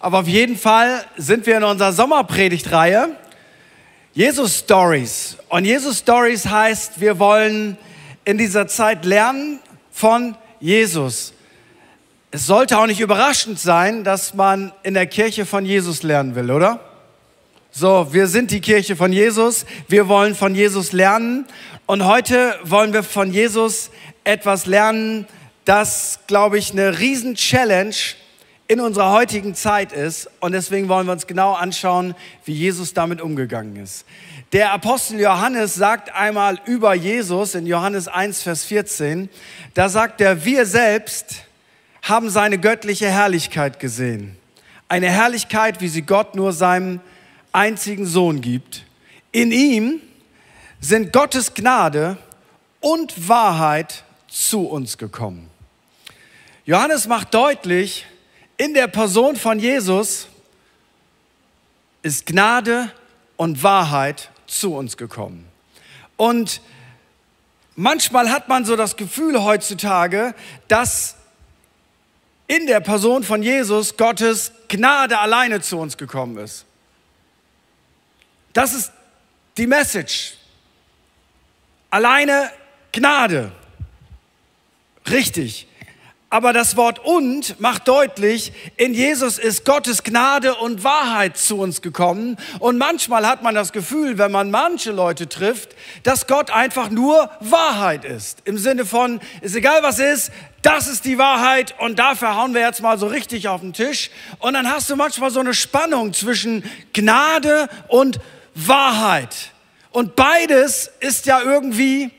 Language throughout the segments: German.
Aber auf jeden Fall sind wir in unserer Sommerpredigtreihe Jesus Stories. Und Jesus Stories heißt, wir wollen in dieser Zeit lernen von Jesus. Es sollte auch nicht überraschend sein, dass man in der Kirche von Jesus lernen will, oder? So, wir sind die Kirche von Jesus. Wir wollen von Jesus lernen. Und heute wollen wir von Jesus etwas lernen, das, glaube ich, eine Riesen-Challenge in unserer heutigen Zeit ist. Und deswegen wollen wir uns genau anschauen, wie Jesus damit umgegangen ist. Der Apostel Johannes sagt einmal über Jesus in Johannes 1, Vers 14, da sagt er, wir selbst haben seine göttliche Herrlichkeit gesehen. Eine Herrlichkeit, wie sie Gott nur seinem einzigen Sohn gibt. In ihm sind Gottes Gnade und Wahrheit zu uns gekommen. Johannes macht deutlich, in der Person von Jesus ist Gnade und Wahrheit zu uns gekommen. Und manchmal hat man so das Gefühl heutzutage, dass in der Person von Jesus Gottes Gnade alleine zu uns gekommen ist. Das ist die Message. Alleine Gnade. Richtig. Aber das Wort und macht deutlich, in Jesus ist Gottes Gnade und Wahrheit zu uns gekommen. Und manchmal hat man das Gefühl, wenn man manche Leute trifft, dass Gott einfach nur Wahrheit ist. Im Sinne von, ist egal was ist, das ist die Wahrheit und dafür hauen wir jetzt mal so richtig auf den Tisch. Und dann hast du manchmal so eine Spannung zwischen Gnade und Wahrheit. Und beides ist ja irgendwie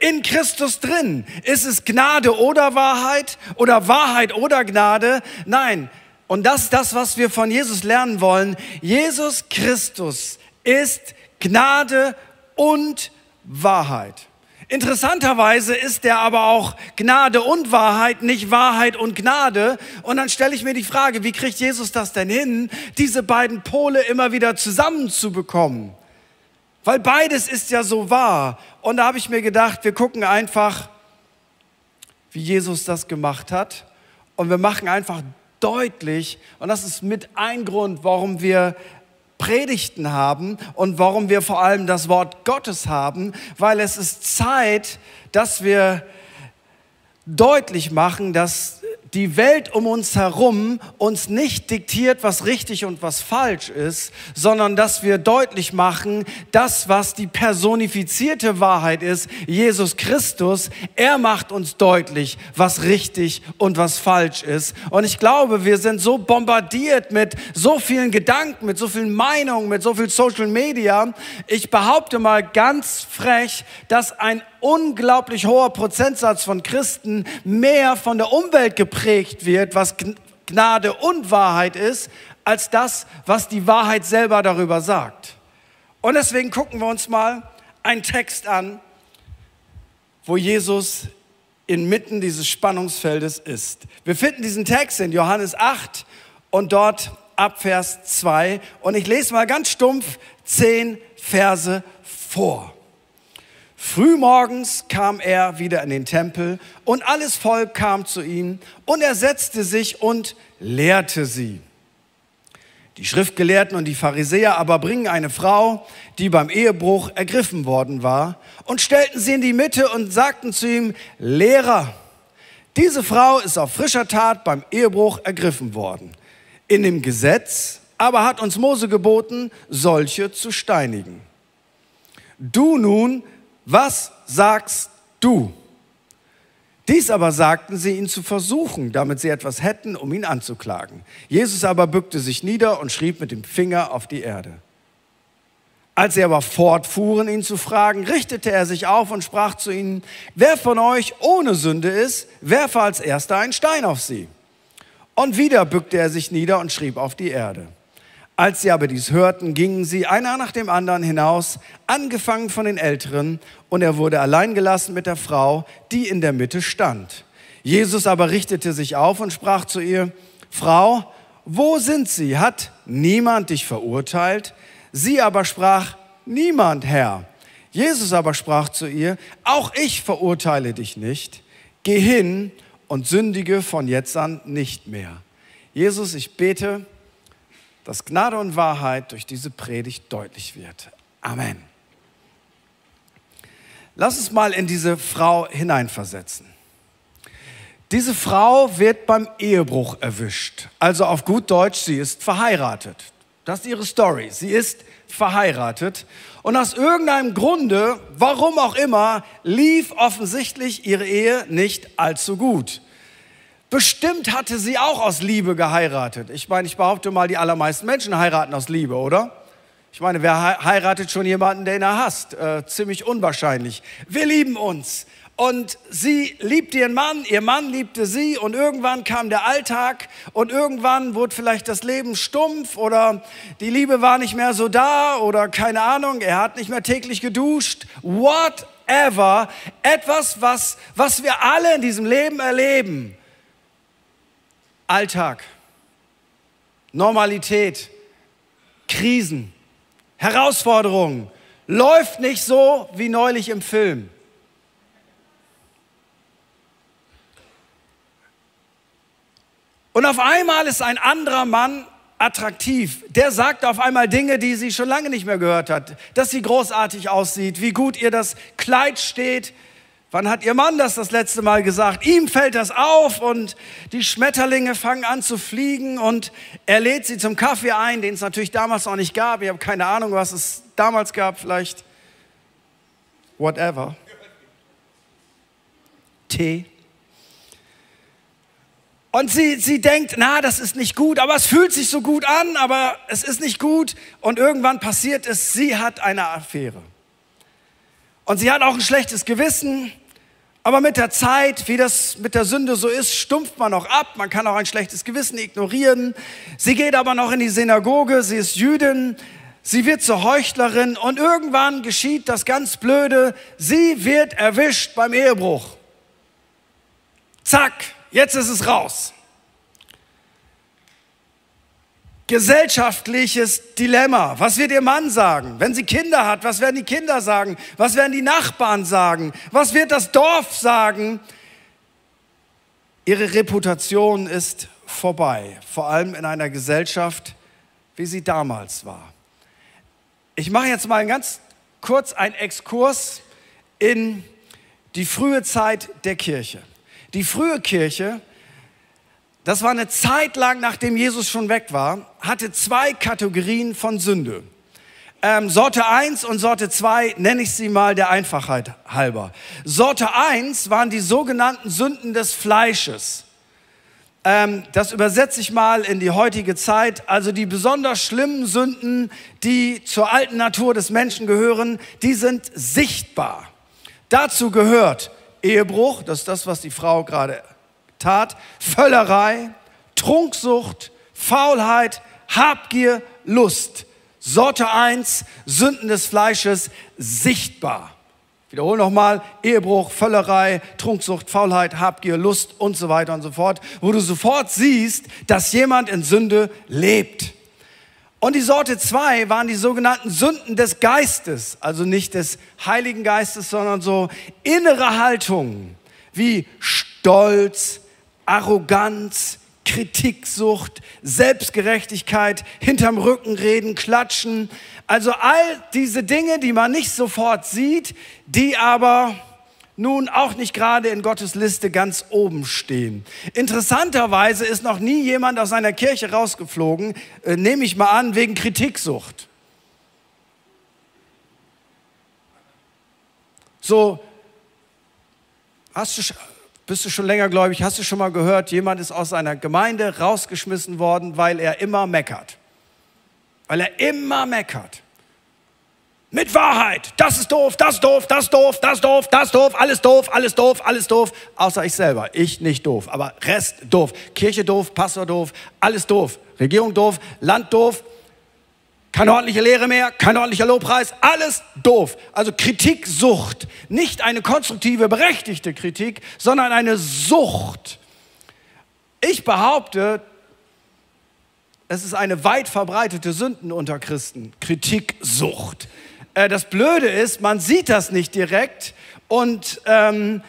in Christus drin. Ist es Gnade oder Wahrheit oder Wahrheit oder Gnade? Nein. Und das ist das, was wir von Jesus lernen wollen. Jesus Christus ist Gnade und Wahrheit. Interessanterweise ist er aber auch Gnade und Wahrheit, nicht Wahrheit und Gnade. Und dann stelle ich mir die Frage, wie kriegt Jesus das denn hin, diese beiden Pole immer wieder zusammenzubekommen? Weil beides ist ja so wahr. Und da habe ich mir gedacht, wir gucken einfach, wie Jesus das gemacht hat. Und wir machen einfach deutlich, und das ist mit ein Grund, warum wir Predigten haben und warum wir vor allem das Wort Gottes haben, weil es ist Zeit, dass wir deutlich machen, dass die Welt um uns herum uns nicht diktiert, was richtig und was falsch ist, sondern dass wir deutlich machen, das, was die personifizierte Wahrheit ist, Jesus Christus, er macht uns deutlich, was richtig und was falsch ist. Und ich glaube, wir sind so bombardiert mit so vielen Gedanken, mit so vielen Meinungen, mit so viel Social Media. Ich behaupte mal ganz frech, dass ein unglaublich hoher Prozentsatz von Christen mehr von der Umwelt geprägt wird, was Gnade und Wahrheit ist, als das, was die Wahrheit selber darüber sagt. Und deswegen gucken wir uns mal einen Text an, wo Jesus inmitten dieses Spannungsfeldes ist. Wir finden diesen Text in Johannes 8 und dort ab Vers 2. Und ich lese mal ganz stumpf zehn Verse vor. Frühmorgens kam er wieder in den Tempel und alles Volk kam zu ihm und er setzte sich und lehrte sie. Die Schriftgelehrten und die Pharisäer aber bringen eine Frau, die beim Ehebruch ergriffen worden war, und stellten sie in die Mitte und sagten zu ihm, Lehrer, diese Frau ist auf frischer Tat beim Ehebruch ergriffen worden. In dem Gesetz aber hat uns Mose geboten, solche zu steinigen. Du nun was sagst du? Dies aber sagten sie, ihn zu versuchen, damit sie etwas hätten, um ihn anzuklagen. Jesus aber bückte sich nieder und schrieb mit dem Finger auf die Erde. Als sie aber fortfuhren, ihn zu fragen, richtete er sich auf und sprach zu ihnen, wer von euch ohne Sünde ist, werfe als erster einen Stein auf sie. Und wieder bückte er sich nieder und schrieb auf die Erde. Als sie aber dies hörten, gingen sie einer nach dem anderen hinaus, angefangen von den Älteren, und er wurde allein gelassen mit der Frau, die in der Mitte stand. Jesus aber richtete sich auf und sprach zu ihr, Frau, wo sind sie? Hat niemand dich verurteilt? Sie aber sprach, niemand, Herr. Jesus aber sprach zu ihr, auch ich verurteile dich nicht. Geh hin und sündige von jetzt an nicht mehr. Jesus, ich bete, dass Gnade und Wahrheit durch diese Predigt deutlich wird. Amen. Lass uns mal in diese Frau hineinversetzen. Diese Frau wird beim Ehebruch erwischt. Also auf gut Deutsch, sie ist verheiratet. Das ist ihre Story. Sie ist verheiratet und aus irgendeinem Grunde, warum auch immer, lief offensichtlich ihre Ehe nicht allzu gut. Bestimmt hatte sie auch aus Liebe geheiratet. Ich meine, ich behaupte mal, die allermeisten Menschen heiraten aus Liebe, oder? Ich meine, wer heiratet schon jemanden, den er hasst? Äh, ziemlich unwahrscheinlich. Wir lieben uns. Und sie liebte ihren Mann, ihr Mann liebte sie und irgendwann kam der Alltag und irgendwann wurde vielleicht das Leben stumpf oder die Liebe war nicht mehr so da oder keine Ahnung, er hat nicht mehr täglich geduscht. Whatever. Etwas, was, was wir alle in diesem Leben erleben. Alltag, Normalität, Krisen, Herausforderungen. Läuft nicht so wie neulich im Film. Und auf einmal ist ein anderer Mann attraktiv. Der sagt auf einmal Dinge, die sie schon lange nicht mehr gehört hat. Dass sie großartig aussieht, wie gut ihr das Kleid steht. Wann hat ihr Mann das das letzte Mal gesagt? Ihm fällt das auf und die Schmetterlinge fangen an zu fliegen und er lädt sie zum Kaffee ein, den es natürlich damals noch nicht gab. Ich habe keine Ahnung, was es damals gab, vielleicht whatever. Tee. Und sie, sie denkt, na, das ist nicht gut, aber es fühlt sich so gut an, aber es ist nicht gut. Und irgendwann passiert es, sie hat eine Affäre. Und sie hat auch ein schlechtes Gewissen. Aber mit der Zeit, wie das mit der Sünde so ist, stumpft man auch ab. Man kann auch ein schlechtes Gewissen ignorieren. Sie geht aber noch in die Synagoge. Sie ist Jüdin. Sie wird zur Heuchlerin. Und irgendwann geschieht das ganz Blöde. Sie wird erwischt beim Ehebruch. Zack, Jetzt ist es raus. Gesellschaftliches Dilemma. Was wird ihr Mann sagen? Wenn sie Kinder hat, was werden die Kinder sagen? Was werden die Nachbarn sagen? Was wird das Dorf sagen? Ihre Reputation ist vorbei, vor allem in einer Gesellschaft, wie sie damals war. Ich mache jetzt mal ganz kurz einen Exkurs in die frühe Zeit der Kirche. Die frühe Kirche, das war eine Zeit lang, nachdem Jesus schon weg war, hatte zwei Kategorien von Sünde. Ähm, Sorte 1 und Sorte 2 nenne ich sie mal der Einfachheit halber. Sorte 1 waren die sogenannten Sünden des Fleisches. Ähm, das übersetze ich mal in die heutige Zeit. Also die besonders schlimmen Sünden, die zur alten Natur des Menschen gehören, die sind sichtbar. Dazu gehört Ehebruch, das ist das, was die Frau gerade tat, Völlerei, Trunksucht, Faulheit, Habgier, Lust. Sorte 1, Sünden des Fleisches, sichtbar. Ich wiederhole nochmal, Ehebruch, Völlerei, Trunksucht, Faulheit, Habgier, Lust und so weiter und so fort, wo du sofort siehst, dass jemand in Sünde lebt. Und die Sorte 2 waren die sogenannten Sünden des Geistes, also nicht des Heiligen Geistes, sondern so innere Haltungen wie Stolz, Arroganz, Kritiksucht, Selbstgerechtigkeit, hinterm Rücken reden, klatschen. Also all diese Dinge, die man nicht sofort sieht, die aber nun auch nicht gerade in Gottes Liste ganz oben stehen. Interessanterweise ist noch nie jemand aus einer Kirche rausgeflogen, äh, nehme ich mal an, wegen Kritiksucht. So, hast du, bist du schon länger gläubig, hast du schon mal gehört, jemand ist aus einer Gemeinde rausgeschmissen worden, weil er immer meckert. Weil er immer meckert. Mit Wahrheit. Das ist doof, das ist doof, das ist doof, das ist doof, das ist doof, alles doof, alles doof, alles doof. Außer ich selber. Ich nicht doof, aber Rest doof. Kirche doof, Pastor doof, alles doof. Regierung doof, Land doof. Keine ordentliche Lehre mehr, kein ordentlicher Lobpreis, alles doof. Also Kritiksucht. Nicht eine konstruktive, berechtigte Kritik, sondern eine Sucht. Ich behaupte, es ist eine weit verbreitete Sünden unter Christen. Kritiksucht. Äh, das Blöde ist, man sieht das nicht direkt und ähm,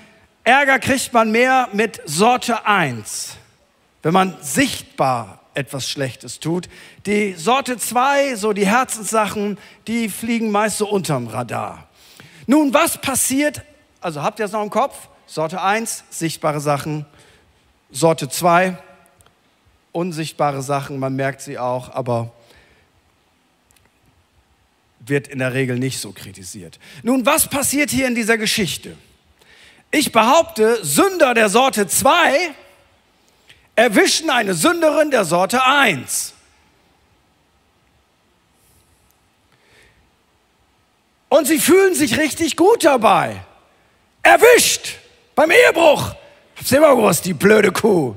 Ärger kriegt man mehr mit Sorte 1, wenn man sichtbar etwas Schlechtes tut. Die Sorte 2, so die Herzenssachen, die fliegen meist so unterm Radar. Nun, was passiert? Also habt ihr es noch im Kopf? Sorte 1, sichtbare Sachen. Sorte 2, unsichtbare Sachen, man merkt sie auch, aber wird in der Regel nicht so kritisiert. Nun, was passiert hier in dieser Geschichte? Ich behaupte, Sünder der Sorte 2 erwischen eine Sünderin der Sorte 1. Und sie fühlen sich richtig gut dabei. Erwischt beim Ehebruch. Hab's immer gewusst, die blöde Kuh.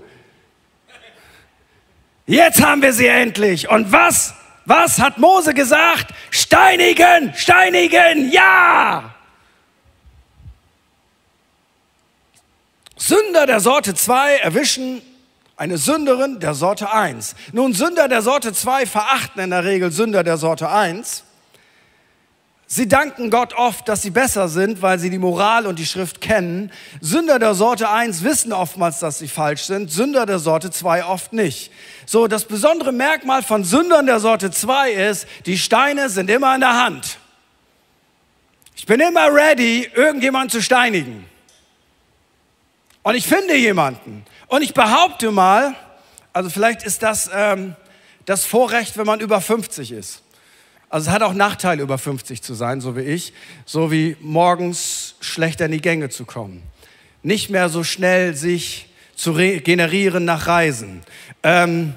Jetzt haben wir sie endlich. Und was? Was hat Mose gesagt? Steinigen, steinigen, ja! Sünder der Sorte 2 erwischen eine Sünderin der Sorte 1. Nun, Sünder der Sorte 2 verachten in der Regel Sünder der Sorte 1. Sie danken Gott oft, dass sie besser sind, weil sie die Moral und die Schrift kennen. Sünder der Sorte 1 wissen oftmals, dass sie falsch sind, Sünder der Sorte 2 oft nicht. So, das besondere Merkmal von Sündern der Sorte 2 ist, die Steine sind immer in der Hand. Ich bin immer ready, irgendjemanden zu steinigen. Und ich finde jemanden. Und ich behaupte mal, also vielleicht ist das ähm, das Vorrecht, wenn man über 50 ist. Also es hat auch Nachteile, über 50 zu sein, so wie ich, so wie morgens schlechter in die Gänge zu kommen. Nicht mehr so schnell sich zu generieren nach Reisen. Ähm,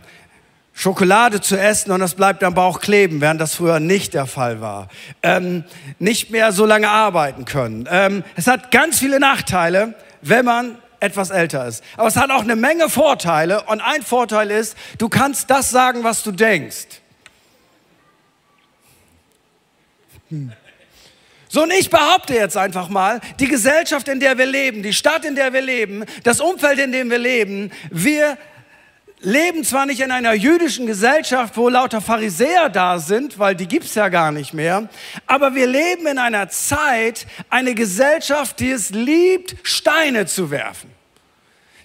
Schokolade zu essen und das bleibt am Bauch kleben, während das früher nicht der Fall war. Ähm, nicht mehr so lange arbeiten können. Ähm, es hat ganz viele Nachteile, wenn man etwas älter ist. Aber es hat auch eine Menge Vorteile und ein Vorteil ist, du kannst das sagen, was du denkst. Hm. So, und ich behaupte jetzt einfach mal, die Gesellschaft, in der wir leben, die Stadt, in der wir leben, das Umfeld, in dem wir leben, wir leben zwar nicht in einer jüdischen Gesellschaft, wo lauter Pharisäer da sind, weil die gibt's ja gar nicht mehr, aber wir leben in einer Zeit, eine Gesellschaft, die es liebt, Steine zu werfen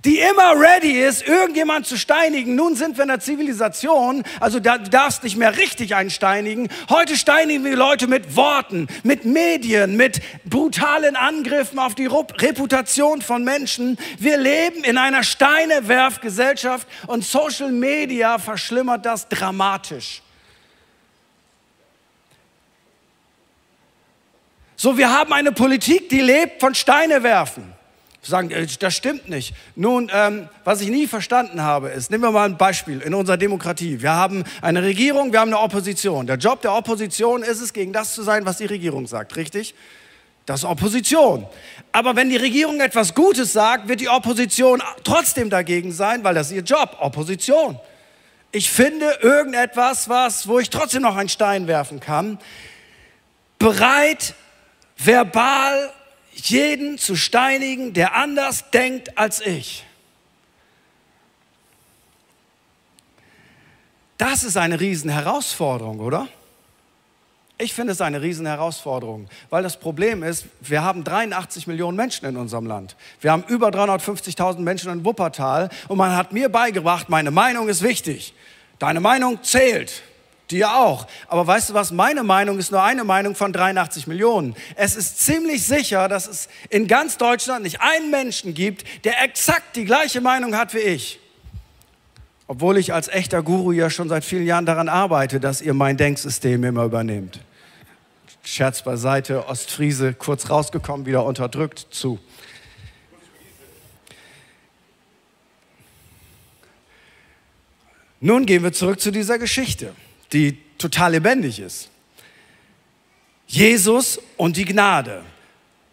die immer ready ist, irgendjemand zu steinigen. Nun sind wir in der Zivilisation, also da, darfst nicht mehr richtig einsteinigen. Heute steinigen wir Leute mit Worten, mit Medien, mit brutalen Angriffen auf die Reputation von Menschen. Wir leben in einer Steinewerfgesellschaft und Social Media verschlimmert das dramatisch. So, wir haben eine Politik, die lebt von Steine werfen sagen, äh, das stimmt nicht. Nun, ähm, was ich nie verstanden habe, ist, nehmen wir mal ein Beispiel in unserer Demokratie. Wir haben eine Regierung, wir haben eine Opposition. Der Job der Opposition ist es, gegen das zu sein, was die Regierung sagt, richtig? Das ist Opposition. Aber wenn die Regierung etwas Gutes sagt, wird die Opposition trotzdem dagegen sein, weil das ist ihr Job, Opposition. Ich finde irgendetwas, was, wo ich trotzdem noch einen Stein werfen kann, bereit, verbal jeden zu steinigen, der anders denkt als ich. Das ist eine Riesenherausforderung, oder? Ich finde es eine Riesenherausforderung, weil das Problem ist, wir haben 83 Millionen Menschen in unserem Land. Wir haben über 350.000 Menschen in Wuppertal und man hat mir beigebracht, meine Meinung ist wichtig. Deine Meinung zählt. Dir auch. Aber weißt du was? Meine Meinung ist nur eine Meinung von 83 Millionen. Es ist ziemlich sicher, dass es in ganz Deutschland nicht einen Menschen gibt, der exakt die gleiche Meinung hat wie ich. Obwohl ich als echter Guru ja schon seit vielen Jahren daran arbeite, dass ihr mein Denksystem immer übernehmt. Scherz beiseite, Ostfriese kurz rausgekommen, wieder unterdrückt zu. Nun gehen wir zurück zu dieser Geschichte die total lebendig ist. Jesus und die Gnade.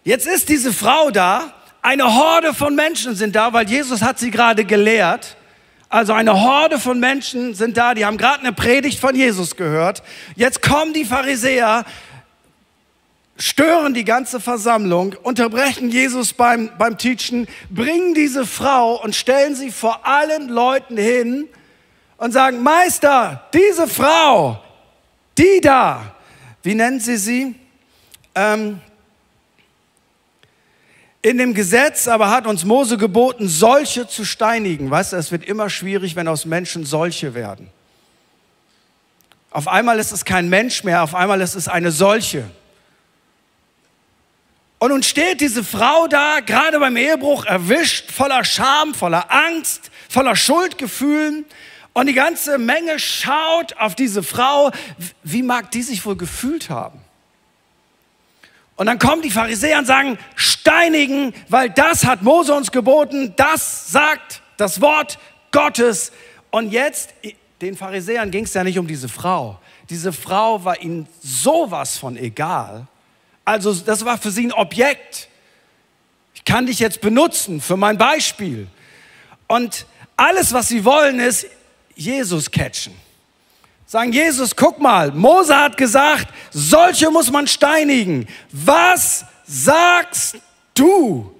Jetzt ist diese Frau da, eine Horde von Menschen sind da, weil Jesus hat sie gerade gelehrt. Also eine Horde von Menschen sind da, die haben gerade eine Predigt von Jesus gehört. Jetzt kommen die Pharisäer, stören die ganze Versammlung, unterbrechen Jesus beim, beim Teachen, bringen diese Frau und stellen sie vor allen Leuten hin und sagen, Meister, diese Frau, die da, wie nennen Sie sie? Ähm, In dem Gesetz aber hat uns Mose geboten, solche zu steinigen. Weißt du, es wird immer schwierig, wenn aus Menschen solche werden. Auf einmal ist es kein Mensch mehr, auf einmal ist es eine solche. Und nun steht diese Frau da, gerade beim Ehebruch, erwischt, voller Scham, voller Angst, voller Schuldgefühlen. Und die ganze Menge schaut auf diese Frau. Wie mag die sich wohl gefühlt haben? Und dann kommen die Pharisäer und sagen, steinigen, weil das hat Mose uns geboten, das sagt das Wort Gottes. Und jetzt, den Pharisäern ging es ja nicht um diese Frau. Diese Frau war ihnen sowas von egal. Also das war für sie ein Objekt. Ich kann dich jetzt benutzen für mein Beispiel. Und alles, was sie wollen, ist Jesus catchen. Sagen, Jesus, guck mal, Mose hat gesagt, solche muss man steinigen. Was sagst du?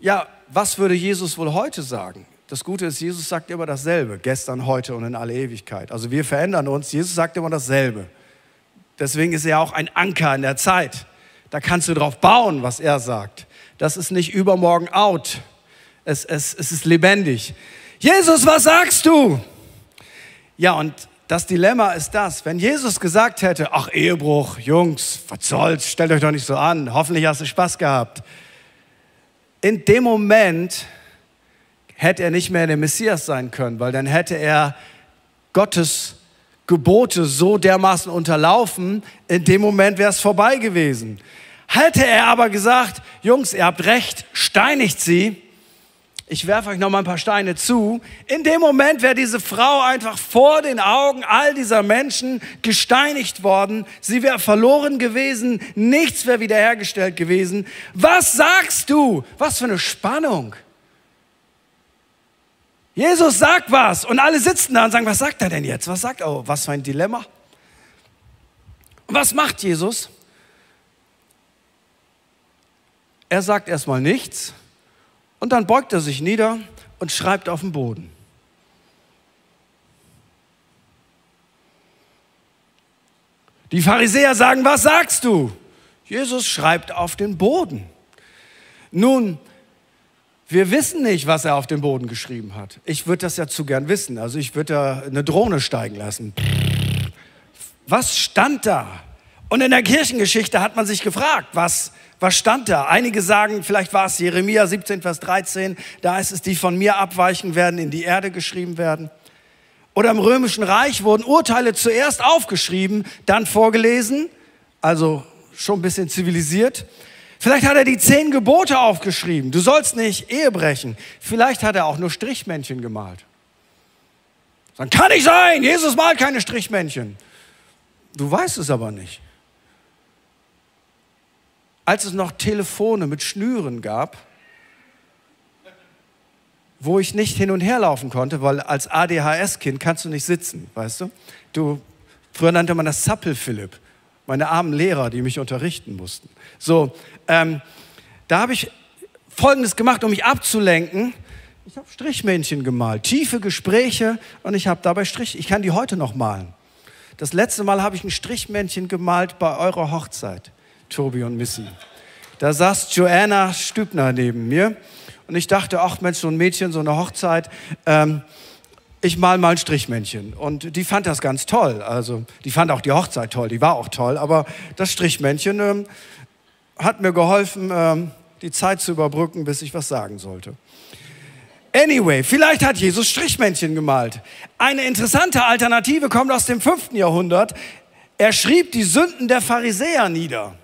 Ja, was würde Jesus wohl heute sagen? Das Gute ist, Jesus sagt immer dasselbe, gestern, heute und in alle Ewigkeit. Also wir verändern uns, Jesus sagt immer dasselbe. Deswegen ist er auch ein Anker in der Zeit. Da kannst du drauf bauen, was er sagt. Das ist nicht übermorgen out. Es, es, es ist lebendig. Jesus, was sagst du? Ja, und das Dilemma ist das, wenn Jesus gesagt hätte, ach Ehebruch, Jungs, was soll's, stellt euch doch nicht so an, hoffentlich hast du Spaß gehabt. In dem Moment hätte er nicht mehr der Messias sein können, weil dann hätte er Gottes Gebote so dermaßen unterlaufen, in dem Moment wäre es vorbei gewesen. Hätte er aber gesagt, Jungs, ihr habt recht, steinigt sie, ich werfe euch noch mal ein paar Steine zu. In dem Moment wäre diese Frau einfach vor den Augen all dieser Menschen gesteinigt worden. Sie wäre verloren gewesen, nichts wäre wiederhergestellt gewesen. Was sagst du? Was für eine Spannung. Jesus sagt was und alle sitzen da und sagen, was sagt er denn jetzt? Was sagt er? Oh, was für ein Dilemma. Was macht Jesus? Er sagt erstmal nichts und dann beugt er sich nieder und schreibt auf den Boden. Die Pharisäer sagen, was sagst du? Jesus schreibt auf den Boden. Nun, wir wissen nicht, was er auf dem Boden geschrieben hat. Ich würde das ja zu gern wissen. Also ich würde da eine Drohne steigen lassen. Was stand da? Und in der Kirchengeschichte hat man sich gefragt, was, was stand da? Einige sagen, vielleicht war es Jeremia 17, Vers 13, da ist es, die von mir abweichen werden, in die Erde geschrieben werden. Oder im Römischen Reich wurden Urteile zuerst aufgeschrieben, dann vorgelesen, also schon ein bisschen zivilisiert. Vielleicht hat er die zehn Gebote aufgeschrieben. Du sollst nicht Ehe brechen. Vielleicht hat er auch nur Strichmännchen gemalt. Dann kann nicht sein. Jesus malt keine Strichmännchen. Du weißt es aber nicht. Als es noch Telefone mit Schnüren gab, wo ich nicht hin und her laufen konnte, weil als ADHS-Kind kannst du nicht sitzen, weißt du? du? Früher nannte man das Zappel-Philipp meine armen Lehrer, die mich unterrichten mussten. So, ähm, da habe ich Folgendes gemacht, um mich abzulenken. Ich habe Strichmännchen gemalt, tiefe Gespräche und ich habe dabei Strich. Ich kann die heute noch malen. Das letzte Mal habe ich ein Strichmännchen gemalt bei eurer Hochzeit, Tobi und Missy. Da saß Joanna Stübner neben mir und ich dachte, ach Mensch, so ein Mädchen, so eine Hochzeit. Ähm, ich mal mal ein Strichmännchen. Und die fand das ganz toll. Also, die fand auch die Hochzeit toll, die war auch toll. Aber das Strichmännchen ähm, hat mir geholfen, ähm, die Zeit zu überbrücken, bis ich was sagen sollte. Anyway, vielleicht hat Jesus Strichmännchen gemalt. Eine interessante Alternative kommt aus dem 5. Jahrhundert. Er schrieb die Sünden der Pharisäer nieder.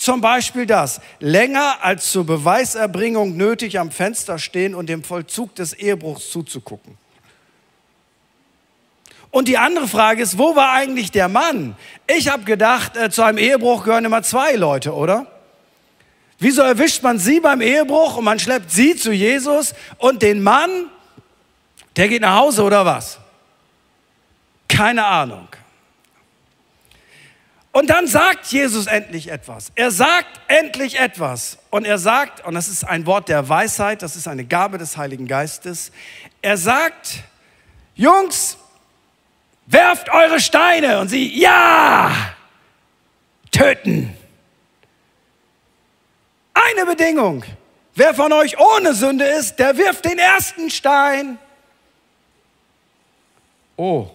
Zum Beispiel das, länger als zur Beweiserbringung nötig am Fenster stehen und dem Vollzug des Ehebruchs zuzugucken. Und die andere Frage ist, wo war eigentlich der Mann? Ich habe gedacht, äh, zu einem Ehebruch gehören immer zwei Leute, oder? Wieso erwischt man sie beim Ehebruch und man schleppt sie zu Jesus und den Mann, der geht nach Hause oder was? Keine Ahnung. Und dann sagt Jesus endlich etwas. Er sagt endlich etwas. Und er sagt, und das ist ein Wort der Weisheit, das ist eine Gabe des Heiligen Geistes, er sagt, Jungs, werft eure Steine. Und sie, ja, töten. eine Bedingung. Wer von euch ohne Sünde ist, der wirft den ersten Stein. Oh.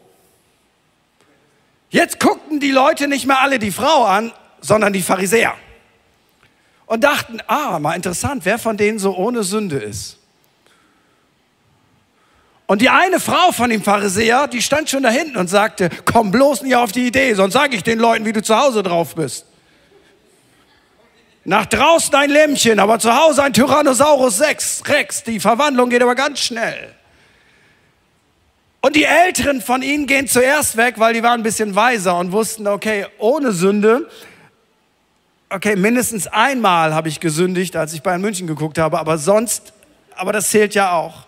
Jetzt guckten die Leute nicht mehr alle die Frau an, sondern die Pharisäer. Und dachten, ah, mal interessant, wer von denen so ohne Sünde ist. Und die eine Frau von dem Pharisäer, die stand schon da hinten und sagte, komm bloß nicht auf die Idee, sonst sage ich den Leuten, wie du zu Hause drauf bist. Nach draußen ein Lämmchen, aber zu Hause ein Tyrannosaurus Rex. Die Verwandlung geht aber ganz schnell. Und die Älteren von ihnen gehen zuerst weg, weil die waren ein bisschen weiser und wussten, okay, ohne Sünde, okay, mindestens einmal habe ich gesündigt, als ich bei München geguckt habe, aber sonst, aber das zählt ja auch.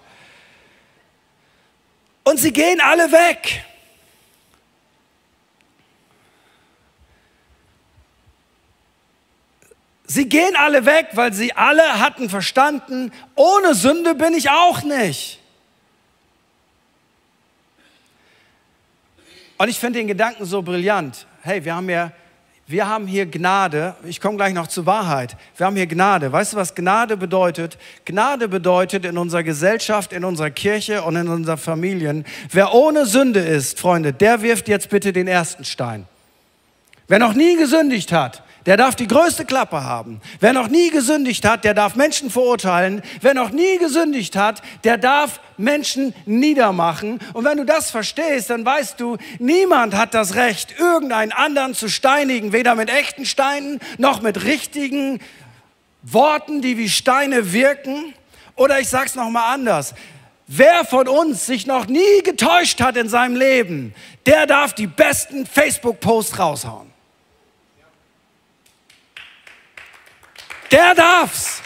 Und sie gehen alle weg. Sie gehen alle weg, weil sie alle hatten verstanden, ohne Sünde bin ich auch nicht. Und ich finde den Gedanken so brillant. Hey, wir haben ja wir haben hier Gnade. Ich komme gleich noch zur Wahrheit. Wir haben hier Gnade. Weißt du, was Gnade bedeutet? Gnade bedeutet in unserer Gesellschaft, in unserer Kirche und in unseren Familien, wer ohne Sünde ist, Freunde, der wirft jetzt bitte den ersten Stein. Wer noch nie gesündigt hat, der darf die größte Klappe haben. Wer noch nie gesündigt hat, der darf Menschen verurteilen. Wer noch nie gesündigt hat, der darf Menschen niedermachen. Und wenn du das verstehst, dann weißt du, niemand hat das Recht, irgendeinen anderen zu steinigen, weder mit echten Steinen noch mit richtigen Worten, die wie Steine wirken. Oder ich sag's noch mal anders. Wer von uns sich noch nie getäuscht hat in seinem Leben, der darf die besten Facebook-Posts raushauen. Der darf's.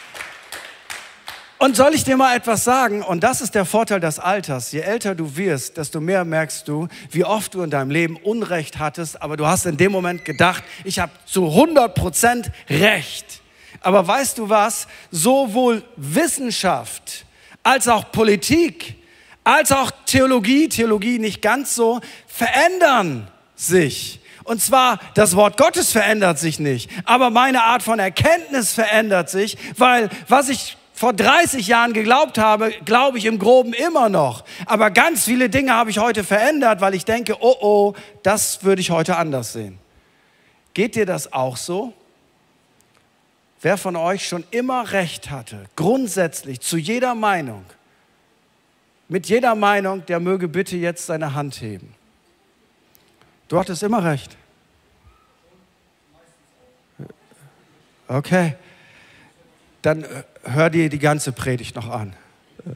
Und soll ich dir mal etwas sagen? Und das ist der Vorteil des Alters. Je älter du wirst, desto mehr merkst du, wie oft du in deinem Leben Unrecht hattest, aber du hast in dem Moment gedacht, ich habe zu 100 Prozent Recht. Aber weißt du was? Sowohl Wissenschaft als auch Politik, als auch Theologie, Theologie nicht ganz so, verändern sich. Und zwar, das Wort Gottes verändert sich nicht, aber meine Art von Erkenntnis verändert sich, weil was ich vor 30 Jahren geglaubt habe, glaube ich im groben immer noch. Aber ganz viele Dinge habe ich heute verändert, weil ich denke, oh oh, das würde ich heute anders sehen. Geht dir das auch so? Wer von euch schon immer recht hatte, grundsätzlich zu jeder Meinung, mit jeder Meinung, der möge bitte jetzt seine Hand heben. Du hattest immer recht. Okay. Dann äh, hör dir die ganze Predigt noch an.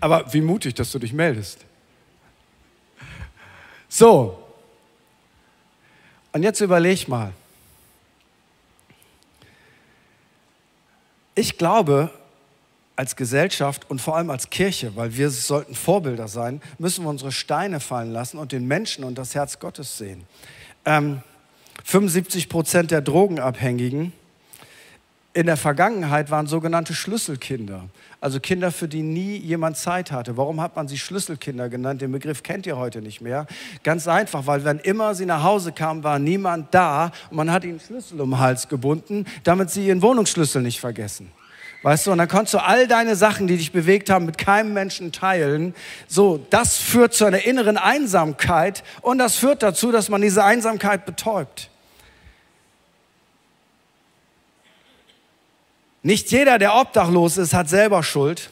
Aber wie mutig, dass du dich meldest. So. Und jetzt überleg mal. Ich glaube, als Gesellschaft und vor allem als Kirche, weil wir sollten Vorbilder sein, müssen wir unsere Steine fallen lassen und den Menschen und das Herz Gottes sehen. Ähm, 75 Prozent der Drogenabhängigen in der Vergangenheit waren sogenannte Schlüsselkinder, also Kinder, für die nie jemand Zeit hatte. Warum hat man sie Schlüsselkinder genannt? Den Begriff kennt ihr heute nicht mehr. Ganz einfach, weil wenn immer sie nach Hause kamen, war niemand da und man hat ihnen Schlüssel um den Hals gebunden, damit sie ihren Wohnungsschlüssel nicht vergessen. Weißt du, und dann konntest du all deine Sachen, die dich bewegt haben, mit keinem Menschen teilen. So, das führt zu einer inneren Einsamkeit und das führt dazu, dass man diese Einsamkeit betäubt. Nicht jeder, der obdachlos ist, hat selber Schuld.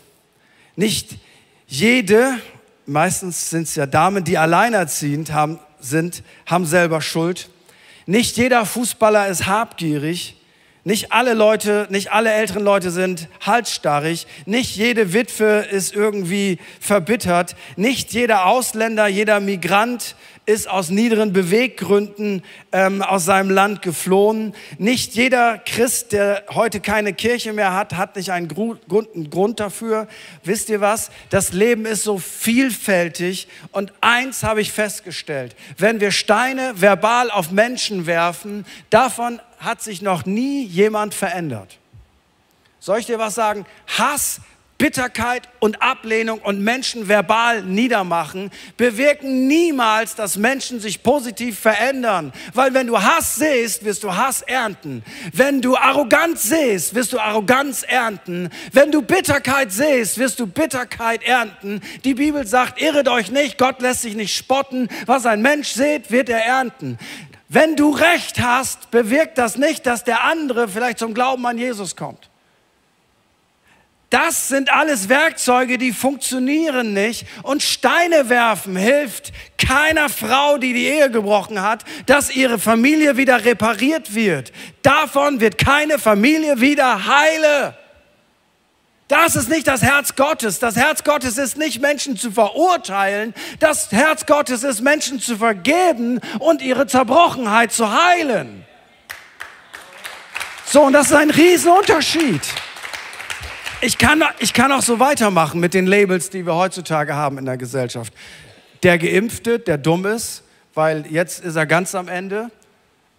Nicht jede, meistens sind es ja Damen, die alleinerziehend haben, sind, haben selber Schuld. Nicht jeder Fußballer ist habgierig. Nicht alle Leute, nicht alle älteren Leute sind halsstarrig. Nicht jede Witwe ist irgendwie verbittert. Nicht jeder Ausländer, jeder Migrant ist aus niederen Beweggründen ähm, aus seinem Land geflohen. Nicht jeder Christ, der heute keine Kirche mehr hat, hat nicht einen Grund, einen Grund dafür. Wisst ihr was? Das Leben ist so vielfältig. Und eins habe ich festgestellt. Wenn wir Steine verbal auf Menschen werfen, davon hat sich noch nie jemand verändert. Soll ich dir was sagen? Hass Bitterkeit und Ablehnung und Menschen verbal niedermachen, bewirken niemals, dass Menschen sich positiv verändern. Weil wenn du Hass siehst, wirst du Hass ernten. Wenn du Arroganz siehst, wirst du Arroganz ernten. Wenn du Bitterkeit siehst, wirst du Bitterkeit ernten. Die Bibel sagt, irret euch nicht, Gott lässt sich nicht spotten. Was ein Mensch sät, wird er ernten. Wenn du Recht hast, bewirkt das nicht, dass der andere vielleicht zum Glauben an Jesus kommt. Das sind alles Werkzeuge, die funktionieren nicht. Und Steine werfen hilft keiner Frau, die die Ehe gebrochen hat, dass ihre Familie wieder repariert wird. Davon wird keine Familie wieder heile. Das ist nicht das Herz Gottes. Das Herz Gottes ist nicht Menschen zu verurteilen. Das Herz Gottes ist Menschen zu vergeben und ihre Zerbrochenheit zu heilen. So, und das ist ein Riesenunterschied. Ich kann, ich kann auch so weitermachen mit den Labels, die wir heutzutage haben in der Gesellschaft. Der Geimpfte, der dumm ist, weil jetzt ist er ganz am Ende.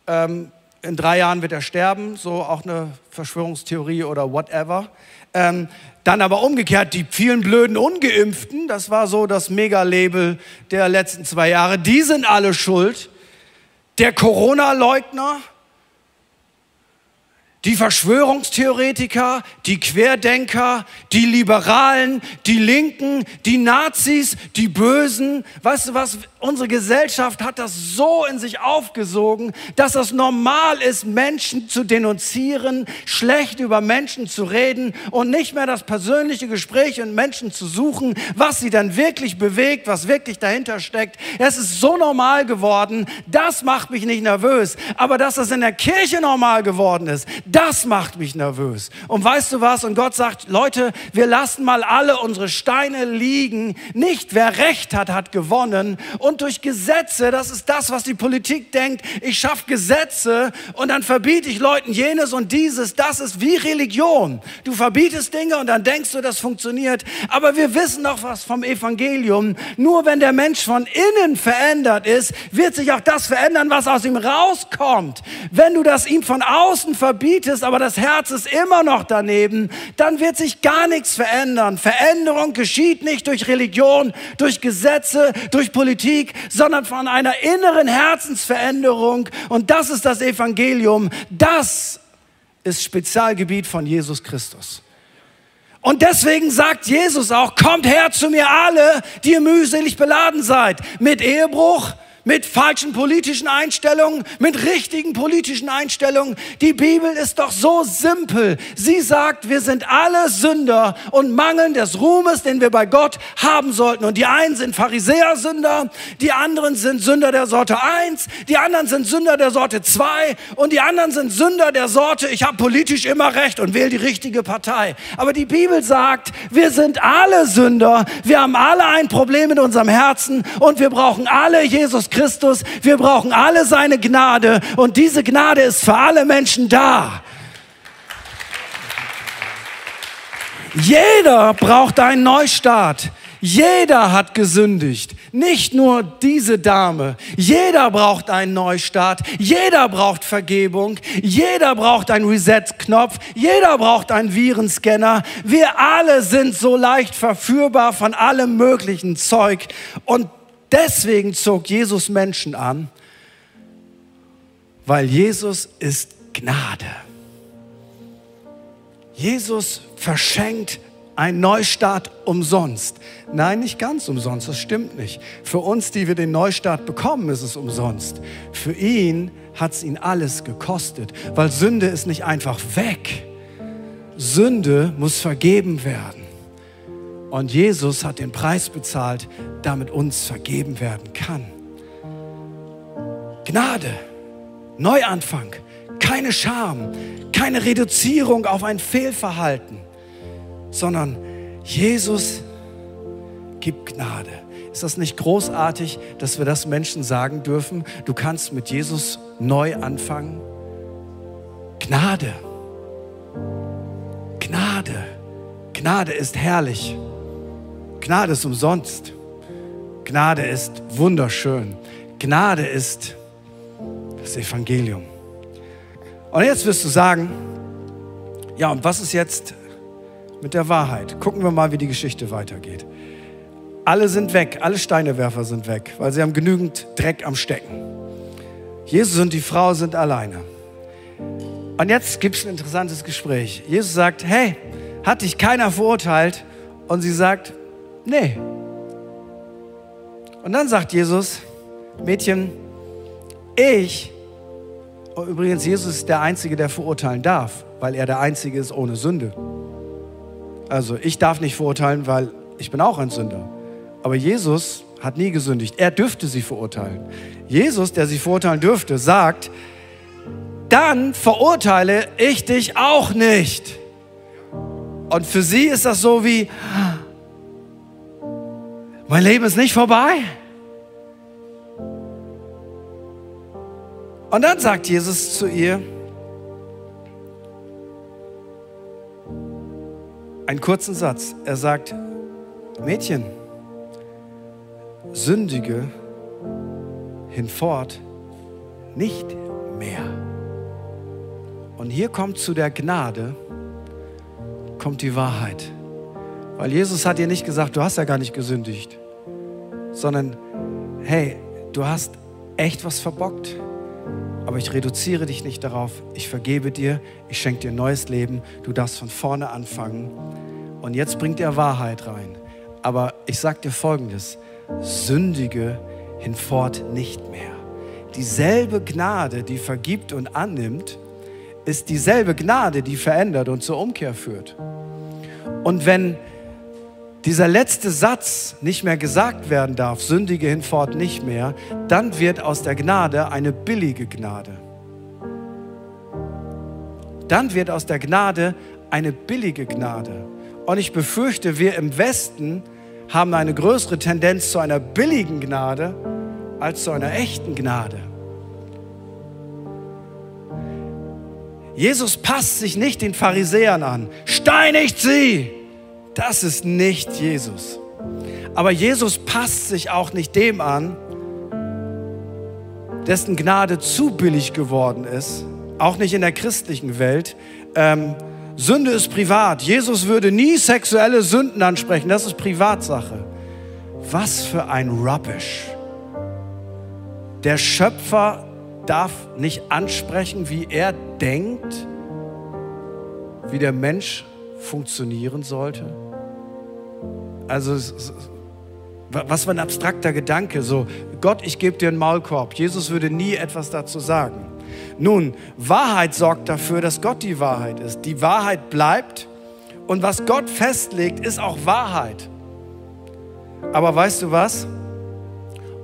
Ähm, in drei Jahren wird er sterben, so auch eine Verschwörungstheorie oder whatever. Ähm, dann aber umgekehrt, die vielen blöden Ungeimpften, das war so das Mega-Label der letzten zwei Jahre, die sind alle schuld. Der Corona-Leugner, die Verschwörungstheoretiker, die Querdenker, die Liberalen, die Linken, die Nazis, die Bösen. Weißt du was? Unsere Gesellschaft hat das so in sich aufgesogen, dass es normal ist, Menschen zu denunzieren, schlecht über Menschen zu reden und nicht mehr das persönliche Gespräch mit Menschen zu suchen, was sie dann wirklich bewegt, was wirklich dahinter steckt. Es ist so normal geworden, das macht mich nicht nervös. Aber dass es in der Kirche normal geworden ist, das macht mich nervös. Und weißt du was? Und Gott sagt, Leute, wir lassen mal alle unsere Steine liegen. Nicht wer Recht hat, hat gewonnen. Und durch Gesetze, das ist das, was die Politik denkt, ich schaffe Gesetze und dann verbiete ich Leuten jenes und dieses. Das ist wie Religion. Du verbietest Dinge und dann denkst du, das funktioniert. Aber wir wissen doch was vom Evangelium. Nur wenn der Mensch von innen verändert ist, wird sich auch das verändern, was aus ihm rauskommt. Wenn du das ihm von außen verbietest, betest, aber das Herz ist immer noch daneben, dann wird sich gar nichts verändern. Veränderung geschieht nicht durch Religion, durch Gesetze, durch Politik, sondern von einer inneren Herzensveränderung. Und das ist das Evangelium. Das ist Spezialgebiet von Jesus Christus. Und deswegen sagt Jesus auch, kommt her zu mir alle, die ihr mühselig beladen seid, mit Ehebruch, mit falschen politischen Einstellungen, mit richtigen politischen Einstellungen. Die Bibel ist doch so simpel. Sie sagt, wir sind alle Sünder und mangeln des Ruhmes, den wir bei Gott haben sollten. Und die einen sind Pharisäer-Sünder, die anderen sind Sünder der Sorte 1, die anderen sind Sünder der Sorte 2 und die anderen sind Sünder der Sorte, ich habe politisch immer recht und wähle die richtige Partei. Aber die Bibel sagt, wir sind alle Sünder, wir haben alle ein Problem in unserem Herzen und wir brauchen alle Jesus Christus. Wir brauchen alle seine Gnade und diese Gnade ist für alle Menschen da. Jeder braucht einen Neustart. Jeder hat gesündigt, nicht nur diese Dame. Jeder braucht einen Neustart, jeder braucht Vergebung, jeder braucht einen Reset-Knopf, jeder braucht einen Virenscanner. Wir alle sind so leicht verführbar von allem möglichen Zeug und Deswegen zog Jesus Menschen an, weil Jesus ist Gnade. Jesus verschenkt einen Neustart umsonst. Nein, nicht ganz umsonst, das stimmt nicht. Für uns, die wir den Neustart bekommen, ist es umsonst. Für ihn hat es ihn alles gekostet, weil Sünde ist nicht einfach weg. Sünde muss vergeben werden. Und Jesus hat den Preis bezahlt, damit uns vergeben werden kann. Gnade, Neuanfang, keine Scham, keine Reduzierung auf ein Fehlverhalten, sondern Jesus gibt Gnade. Ist das nicht großartig, dass wir das Menschen sagen dürfen? Du kannst mit Jesus neu anfangen. Gnade. Gnade. Gnade ist herrlich. Gnade ist umsonst. Gnade ist wunderschön. Gnade ist das Evangelium. Und jetzt wirst du sagen, ja, und was ist jetzt mit der Wahrheit. Gucken wir mal, wie die Geschichte weitergeht. Alle sind weg, alle Steinewerfer sind weg, weil sie haben genügend Dreck am Stecken. Jesus und die Frau sind alleine. Und jetzt gibt es ein interessantes Gespräch. Jesus sagt, hey, hat dich keiner verurteilt? Und sie sagt, nee. Und dann sagt Jesus, Mädchen, ich, und übrigens, Jesus ist der Einzige, der verurteilen darf, weil er der Einzige ist ohne Sünde. Also ich darf nicht verurteilen, weil ich bin auch ein Sünder. Aber Jesus hat nie gesündigt. Er dürfte sie verurteilen. Jesus, der sie verurteilen dürfte, sagt, dann verurteile ich dich auch nicht. Und für sie ist das so wie, mein Leben ist nicht vorbei. Und dann sagt Jesus zu ihr, einen kurzen Satz. Er sagt, Mädchen, sündige hinfort nicht mehr. Und hier kommt zu der Gnade, kommt die Wahrheit. Weil Jesus hat dir nicht gesagt, du hast ja gar nicht gesündigt, sondern hey, du hast echt was verbockt. Aber ich reduziere dich nicht darauf. Ich vergebe dir, ich schenke dir ein neues Leben. Du darfst von vorne anfangen. Und jetzt bringt er Wahrheit rein. Aber ich sage dir Folgendes, sündige hinfort nicht mehr. Dieselbe Gnade, die vergibt und annimmt, ist dieselbe Gnade, die verändert und zur Umkehr führt. Und wenn dieser letzte Satz nicht mehr gesagt werden darf, sündige hinfort nicht mehr, dann wird aus der Gnade eine billige Gnade. Dann wird aus der Gnade eine billige Gnade. Und ich befürchte, wir im Westen haben eine größere Tendenz zu einer billigen Gnade als zu einer echten Gnade. Jesus passt sich nicht den Pharisäern an. Steinigt sie! Das ist nicht Jesus. Aber Jesus passt sich auch nicht dem an, dessen Gnade zu billig geworden ist, auch nicht in der christlichen Welt. Ähm, Sünde ist privat. Jesus würde nie sexuelle Sünden ansprechen. Das ist Privatsache. Was für ein Rubbish. Der Schöpfer darf nicht ansprechen, wie er denkt, wie der Mensch funktionieren sollte. Also was für ein abstrakter Gedanke. So, Gott, ich gebe dir einen Maulkorb. Jesus würde nie etwas dazu sagen. Nun, Wahrheit sorgt dafür, dass Gott die Wahrheit ist. Die Wahrheit bleibt und was Gott festlegt, ist auch Wahrheit. Aber weißt du was?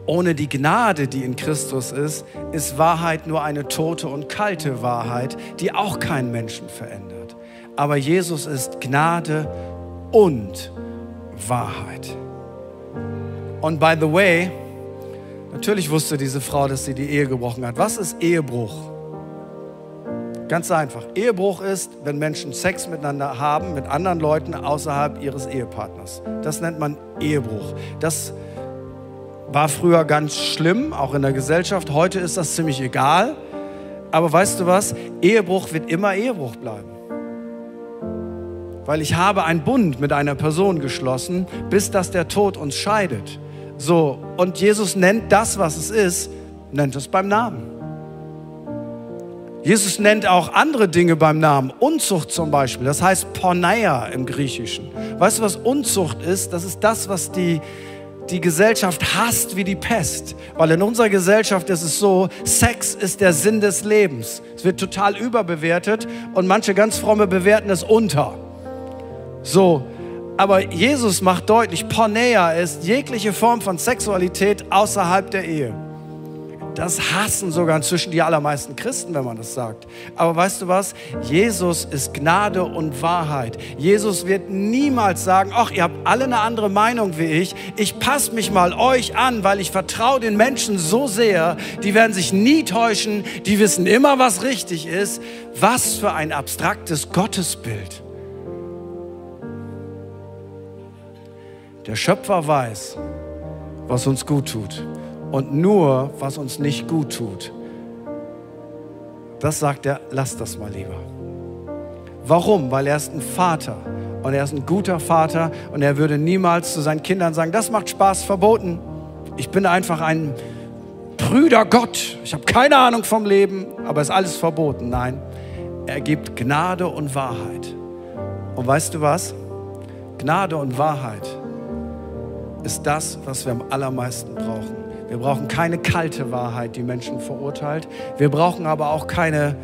Ohne die Gnade, die in Christus ist, ist Wahrheit nur eine tote und kalte Wahrheit, die auch keinen Menschen verändert. Aber Jesus ist Gnade und Wahrheit. Und by the way, natürlich wusste diese Frau, dass sie die Ehe gebrochen hat. Was ist Ehebruch? Ganz einfach. Ehebruch ist, wenn Menschen Sex miteinander haben, mit anderen Leuten außerhalb ihres Ehepartners. Das nennt man Ehebruch. Das war früher ganz schlimm, auch in der Gesellschaft. Heute ist das ziemlich egal. Aber weißt du was? Ehebruch wird immer Ehebruch bleiben. Weil ich habe einen Bund mit einer Person geschlossen, bis dass der Tod uns scheidet. So, und Jesus nennt das, was es ist, nennt es beim Namen. Jesus nennt auch andere Dinge beim Namen. Unzucht zum Beispiel, das heißt Porneia im Griechischen. Weißt du, was Unzucht ist? Das ist das, was die, die Gesellschaft hasst wie die Pest. Weil in unserer Gesellschaft ist es so, Sex ist der Sinn des Lebens. Es wird total überbewertet und manche ganz fromme bewerten es unter. So, aber Jesus macht deutlich, Porneia ist jegliche Form von Sexualität außerhalb der Ehe. Das hassen sogar inzwischen die allermeisten Christen, wenn man das sagt. Aber weißt du was? Jesus ist Gnade und Wahrheit. Jesus wird niemals sagen, ach, ihr habt alle eine andere Meinung wie ich. Ich passe mich mal euch an, weil ich vertraue den Menschen so sehr. Die werden sich nie täuschen. Die wissen immer, was richtig ist. Was für ein abstraktes Gottesbild. Der Schöpfer weiß, was uns gut tut und nur, was uns nicht gut tut. Das sagt er, lass das mal lieber. Warum? Weil er ist ein Vater und er ist ein guter Vater und er würde niemals zu seinen Kindern sagen, das macht Spaß, verboten. Ich bin einfach ein Brüder Gott. Ich habe keine Ahnung vom Leben, aber es ist alles verboten. Nein, er gibt Gnade und Wahrheit. Und weißt du was? Gnade und Wahrheit ist das, was wir am allermeisten brauchen. Wir brauchen keine kalte Wahrheit, die Menschen verurteilt. Wir brauchen aber auch keine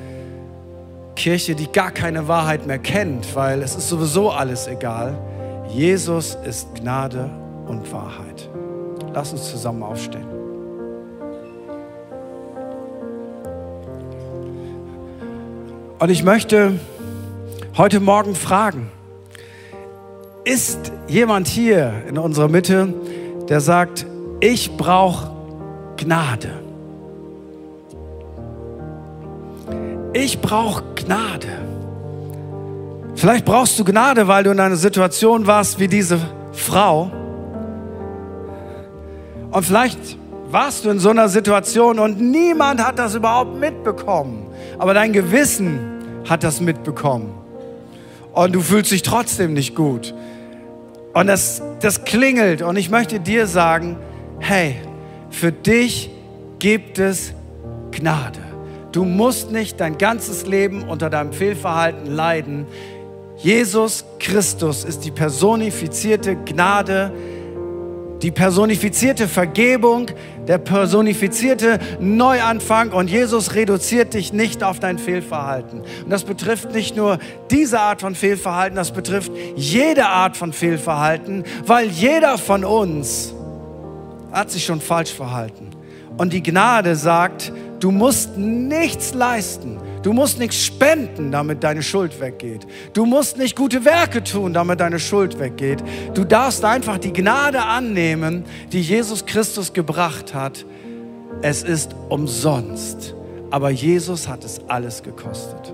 Kirche, die gar keine Wahrheit mehr kennt, weil es ist sowieso alles egal. Jesus ist Gnade und Wahrheit. Lass uns zusammen aufstehen. Und ich möchte heute Morgen fragen, ist jemand hier in unserer Mitte, der sagt, ich brauche Gnade? Ich brauche Gnade. Vielleicht brauchst du Gnade, weil du in einer Situation warst wie diese Frau. Und vielleicht warst du in so einer Situation und niemand hat das überhaupt mitbekommen. Aber dein Gewissen hat das mitbekommen. Und du fühlst dich trotzdem nicht gut. Und das, das klingelt. Und ich möchte dir sagen, hey, für dich gibt es Gnade. Du musst nicht dein ganzes Leben unter deinem Fehlverhalten leiden. Jesus Christus ist die personifizierte Gnade, die personifizierte Vergebung, der personifizierte Neuanfang und Jesus reduziert dich nicht auf dein Fehlverhalten. Und das betrifft nicht nur diese Art von Fehlverhalten, das betrifft jede Art von Fehlverhalten, weil jeder von uns hat sich schon falsch verhalten. Und die Gnade sagt, du musst nichts leisten. Du musst nichts spenden, damit deine Schuld weggeht. Du musst nicht gute Werke tun, damit deine Schuld weggeht. Du darfst einfach die Gnade annehmen, die Jesus Christus gebracht hat. Es ist umsonst. Aber Jesus hat es alles gekostet.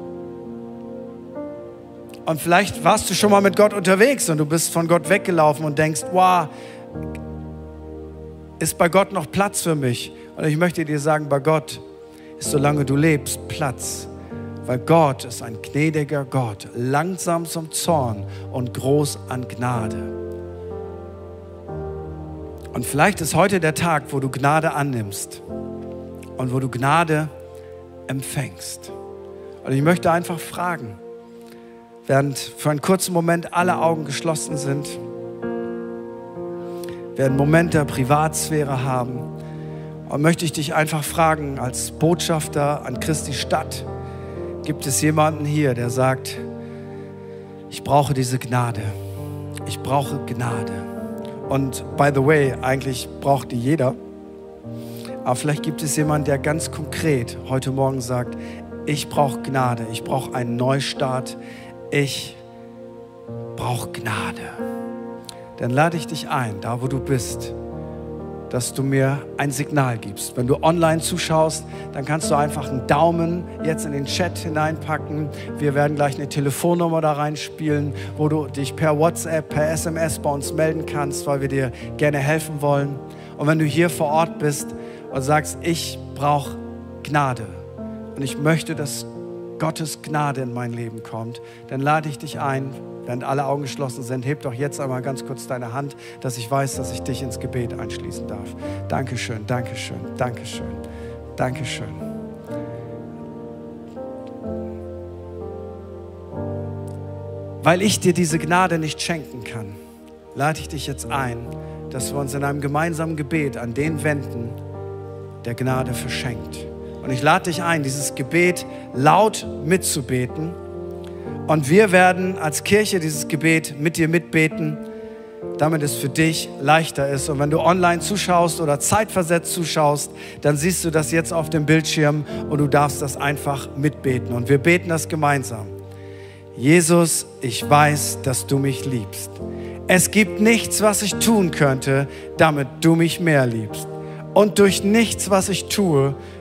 Und vielleicht warst du schon mal mit Gott unterwegs und du bist von Gott weggelaufen und denkst, wow, ist bei Gott noch Platz für mich? Und ich möchte dir sagen, bei Gott ist, solange du lebst, Platz. Weil Gott ist ein gnädiger Gott, langsam zum Zorn und groß an Gnade. Und vielleicht ist heute der Tag, wo du Gnade annimmst und wo du Gnade empfängst. Und ich möchte einfach fragen, während für einen kurzen Moment alle Augen geschlossen sind, wir einen Moment der Privatsphäre haben. Und möchte ich dich einfach fragen, als Botschafter an Christi Stadt, gibt es jemanden hier, der sagt, ich brauche diese Gnade. Ich brauche Gnade. Und by the way, eigentlich braucht die jeder. Aber vielleicht gibt es jemanden, der ganz konkret heute Morgen sagt, ich brauche Gnade, ich brauche einen Neustart, ich brauche Gnade dann lade ich dich ein, da wo du bist, dass du mir ein Signal gibst. Wenn du online zuschaust, dann kannst du einfach einen Daumen jetzt in den Chat hineinpacken. Wir werden gleich eine Telefonnummer da reinspielen, wo du dich per WhatsApp, per SMS bei uns melden kannst, weil wir dir gerne helfen wollen. Und wenn du hier vor Ort bist und sagst, ich brauche Gnade und ich möchte, dass Gottes Gnade in mein Leben kommt, dann lade ich dich ein, Während alle Augen geschlossen sind, heb doch jetzt einmal ganz kurz deine Hand, dass ich weiß, dass ich dich ins Gebet einschließen darf. Dankeschön, Dankeschön, Dankeschön, Dankeschön. Weil ich dir diese Gnade nicht schenken kann, lade ich dich jetzt ein, dass wir uns in einem gemeinsamen Gebet an den wenden, der Gnade verschenkt. Und ich lade dich ein, dieses Gebet laut mitzubeten und wir werden als Kirche dieses Gebet mit dir mitbeten, damit es für dich leichter ist. Und wenn du online zuschaust oder zeitversetzt zuschaust, dann siehst du das jetzt auf dem Bildschirm und du darfst das einfach mitbeten. Und wir beten das gemeinsam. Jesus, ich weiß, dass du mich liebst. Es gibt nichts, was ich tun könnte, damit du mich mehr liebst. Und durch nichts, was ich tue,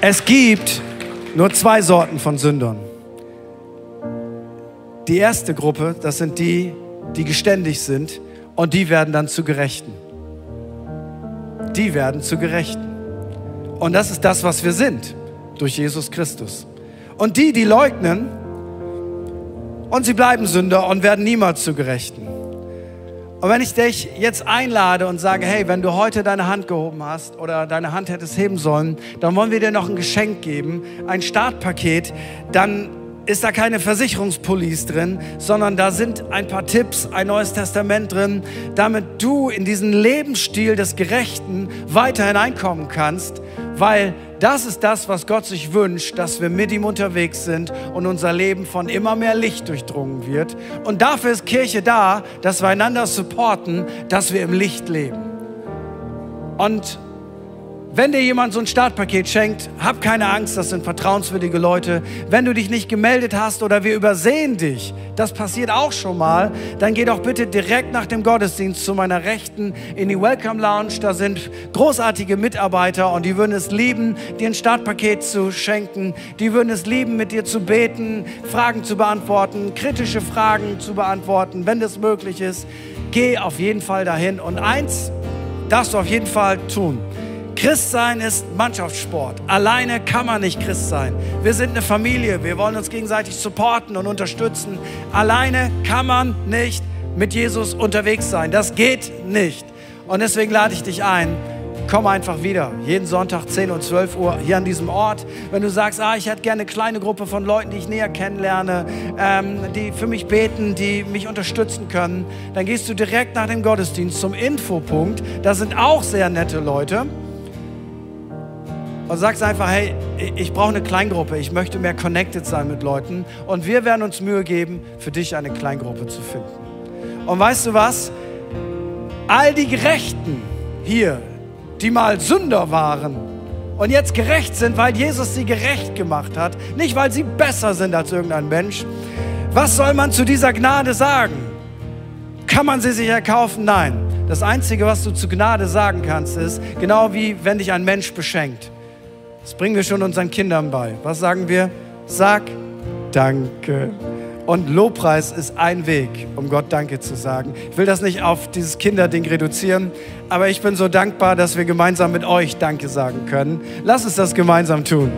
Es gibt nur zwei Sorten von Sündern. Die erste Gruppe, das sind die, die geständig sind und die werden dann zu Gerechten. Die werden zu Gerechten. Und das ist das, was wir sind durch Jesus Christus. Und die, die leugnen und sie bleiben Sünder und werden niemals zu Gerechten. Und wenn ich dich jetzt einlade und sage, hey, wenn du heute deine Hand gehoben hast oder deine Hand hättest heben sollen, dann wollen wir dir noch ein Geschenk geben, ein Startpaket, dann ist da keine Versicherungspolice drin, sondern da sind ein paar Tipps, ein neues Testament drin, damit du in diesen Lebensstil des Gerechten weiter hineinkommen kannst, weil das ist das, was Gott sich wünscht, dass wir mit ihm unterwegs sind und unser Leben von immer mehr Licht durchdrungen wird. Und dafür ist Kirche da, dass wir einander supporten, dass wir im Licht leben. Und wenn dir jemand so ein Startpaket schenkt, hab keine Angst, das sind vertrauenswürdige Leute. Wenn du dich nicht gemeldet hast oder wir übersehen dich, das passiert auch schon mal, dann geh doch bitte direkt nach dem Gottesdienst zu meiner Rechten in die Welcome Lounge. Da sind großartige Mitarbeiter und die würden es lieben, dir ein Startpaket zu schenken. Die würden es lieben, mit dir zu beten, Fragen zu beantworten, kritische Fragen zu beantworten, wenn das möglich ist. Geh auf jeden Fall dahin und eins darfst du auf jeden Fall tun. Christsein ist Mannschaftssport. Alleine kann man nicht Christ sein. Wir sind eine Familie. Wir wollen uns gegenseitig supporten und unterstützen. Alleine kann man nicht mit Jesus unterwegs sein. Das geht nicht. Und deswegen lade ich dich ein, komm einfach wieder. Jeden Sonntag 10 und 12 Uhr hier an diesem Ort. Wenn du sagst, ah, ich hätte gerne eine kleine Gruppe von Leuten, die ich näher kennenlerne, ähm, die für mich beten, die mich unterstützen können, dann gehst du direkt nach dem Gottesdienst zum Infopunkt. Da sind auch sehr nette Leute und sagst einfach, hey, ich brauche eine Kleingruppe, ich möchte mehr connected sein mit Leuten und wir werden uns Mühe geben, für dich eine Kleingruppe zu finden. Und weißt du was? All die Gerechten hier, die mal Sünder waren und jetzt gerecht sind, weil Jesus sie gerecht gemacht hat, nicht weil sie besser sind als irgendein Mensch, was soll man zu dieser Gnade sagen? Kann man sie sich erkaufen? Nein. Das Einzige, was du zu Gnade sagen kannst, ist, genau wie wenn dich ein Mensch beschenkt. Das bringen wir schon unseren Kindern bei. Was sagen wir? Sag Danke. Und Lobpreis ist ein Weg, um Gott Danke zu sagen. Ich will das nicht auf dieses Kinderding reduzieren, aber ich bin so dankbar, dass wir gemeinsam mit euch Danke sagen können. Lass uns das gemeinsam tun.